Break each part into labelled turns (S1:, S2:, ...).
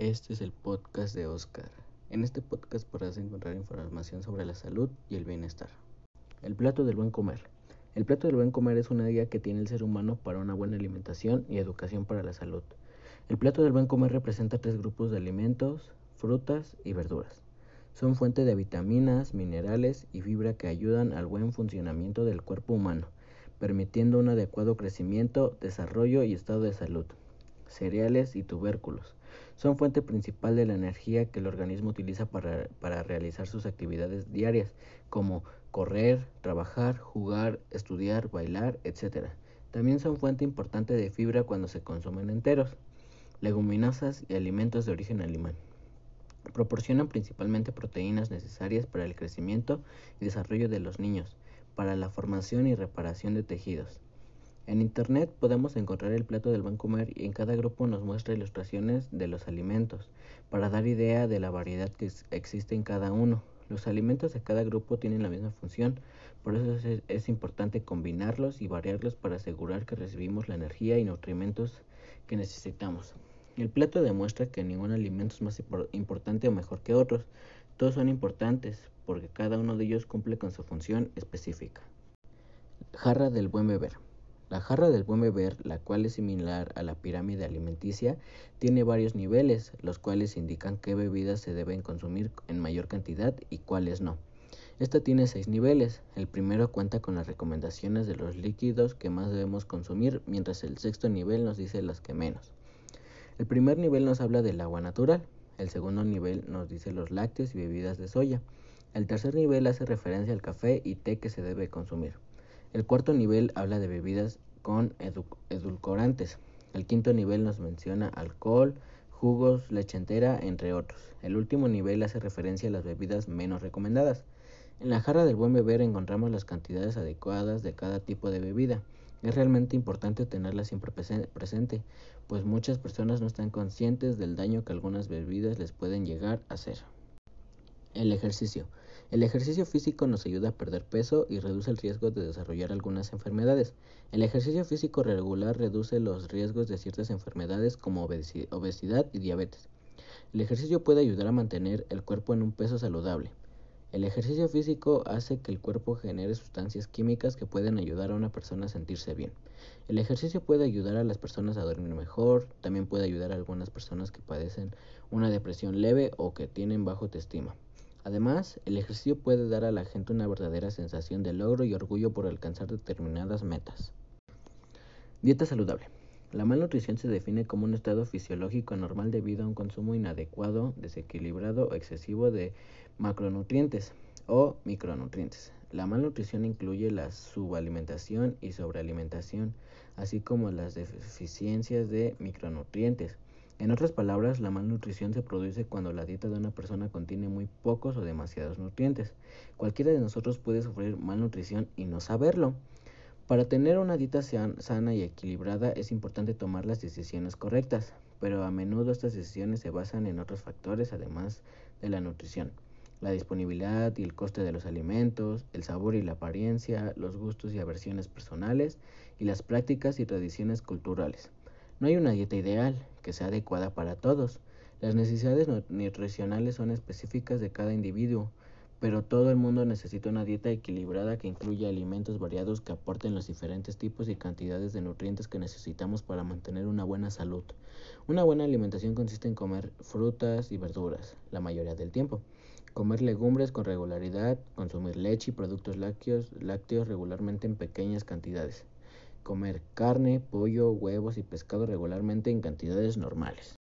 S1: Este es el podcast de Oscar. En este podcast podrás encontrar información sobre la salud y el bienestar. El plato del buen comer. El plato del buen comer es una guía que tiene el ser humano para una buena alimentación y educación para la salud. El plato del buen comer representa tres grupos de alimentos, frutas y verduras. Son fuente de vitaminas, minerales y fibra que ayudan al buen funcionamiento del cuerpo humano, permitiendo un adecuado crecimiento, desarrollo y estado de salud cereales y tubérculos. Son fuente principal de la energía que el organismo utiliza para, realizar sus actividades diarias, como correr, trabajar, jugar, estudiar, bailar, etc. También son fuente importante de fibra cuando se consumen enteros, leguminosas y alimentos de origen animal. Proporcionan principalmente proteínas necesarias para el crecimiento y desarrollo de los niños, para la formación y reparación de tejidos. En Internet podemos encontrar el plato del buen comer y en cada grupo nos muestra ilustraciones de los alimentos para dar idea de la variedad que existe en cada uno. Los alimentos de cada grupo tienen la misma función, por eso es, es importante combinarlos y variarlos para asegurar que recibimos la energía y nutrimentos que necesitamos. El plato demuestra que ningún alimento es más importante o mejor que otros. Todos son importantes porque cada uno de ellos cumple con su función específica. Jarra del buen beber. La jarra del buen beber, la cual es similar a la pirámide alimenticia, tiene varios niveles, los cuales indican qué bebidas se deben consumir en mayor cantidad y cuáles no. Esta tiene seis niveles. El primero cuenta con las recomendaciones de los líquidos que más debemos consumir, mientras el sexto nivel nos dice las que menos. El primer nivel nos habla del agua natural. El segundo nivel nos dice los lácteos y bebidas de soya. El tercer nivel hace referencia al café y té que se debe consumir. El cuarto nivel habla de bebidas con edulcorantes. El quinto nivel nos menciona alcohol, jugos, leche entera, entre otros. El último nivel hace referencia a las bebidas menos recomendadas. En la jarra del buen beber encontramos las cantidades adecuadas de cada tipo de bebida. Es realmente importante tenerla siempre presente, pues muchas personas no están conscientes del daño que algunas bebidas les pueden llegar a hacer. El ejercicio. El ejercicio físico nos ayuda a perder peso y reduce el riesgo de desarrollar algunas enfermedades. El ejercicio físico regular reduce los riesgos de ciertas enfermedades como obesidad y diabetes. El ejercicio puede ayudar a mantener el cuerpo en un peso saludable. El ejercicio físico hace que el cuerpo genere sustancias químicas que pueden ayudar a una persona a sentirse bien. El ejercicio puede ayudar a las personas a dormir mejor, también puede ayudar a algunas personas que padecen una depresión leve o que tienen bajo autoestima. Además, el ejercicio puede dar a la gente una verdadera sensación de logro y orgullo por alcanzar determinadas metas. Dieta saludable. La malnutrición se define como un estado fisiológico anormal debido a un consumo inadecuado, desequilibrado o excesivo de macronutrientes o micronutrientes. La malnutrición incluye la subalimentación y sobrealimentación, así como las deficiencias de micronutrientes. En otras palabras, la malnutrición se produce cuando la dieta de una persona contiene muy pocos o demasiados nutrientes. Cualquiera de nosotros puede sufrir malnutrición y no saberlo. Para tener una dieta sana y equilibrada es importante tomar las decisiones correctas, pero a menudo estas decisiones se basan en otros factores además de la nutrición. La disponibilidad y el coste de los alimentos, el sabor y la apariencia, los gustos y aversiones personales y las prácticas y tradiciones culturales. No hay una dieta ideal que sea adecuada para todos. Las necesidades nutricionales son específicas de cada individuo, pero todo el mundo necesita una dieta equilibrada que incluya alimentos variados que aporten los diferentes tipos y cantidades de nutrientes que necesitamos para mantener una buena salud. Una buena alimentación consiste en comer frutas y verduras la mayoría del tiempo, comer legumbres con regularidad, consumir leche y productos lácteos, lácteos regularmente en pequeñas cantidades, comer carne, pollo, huevos y pescado regularmente en cantidades normales.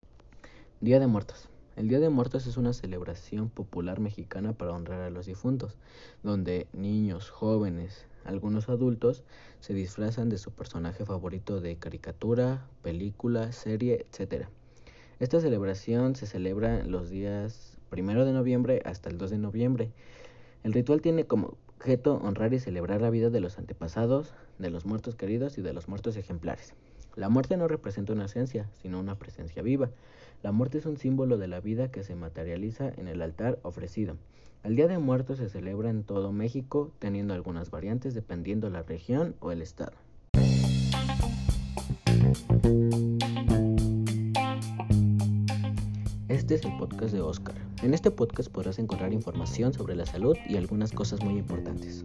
S1: Día de Muertos. El Día de Muertos es una celebración popular mexicana para honrar a los difuntos, donde niños, jóvenes, algunos adultos se disfrazan de su personaje favorito de caricatura, película, serie, etc. Esta celebración se celebra los días 1 de noviembre hasta el 2 de noviembre. El ritual tiene como objeto honrar y celebrar la vida de los antepasados, de los muertos queridos y de los muertos ejemplares. La muerte no representa una esencia, sino una presencia viva. La muerte es un símbolo de la vida que se materializa en el altar ofrecido. El Día de Muertos se celebra en todo México, teniendo algunas variantes dependiendo la región o el estado. Este es el podcast de Oscar. En este podcast podrás encontrar información sobre la salud y algunas cosas muy importantes.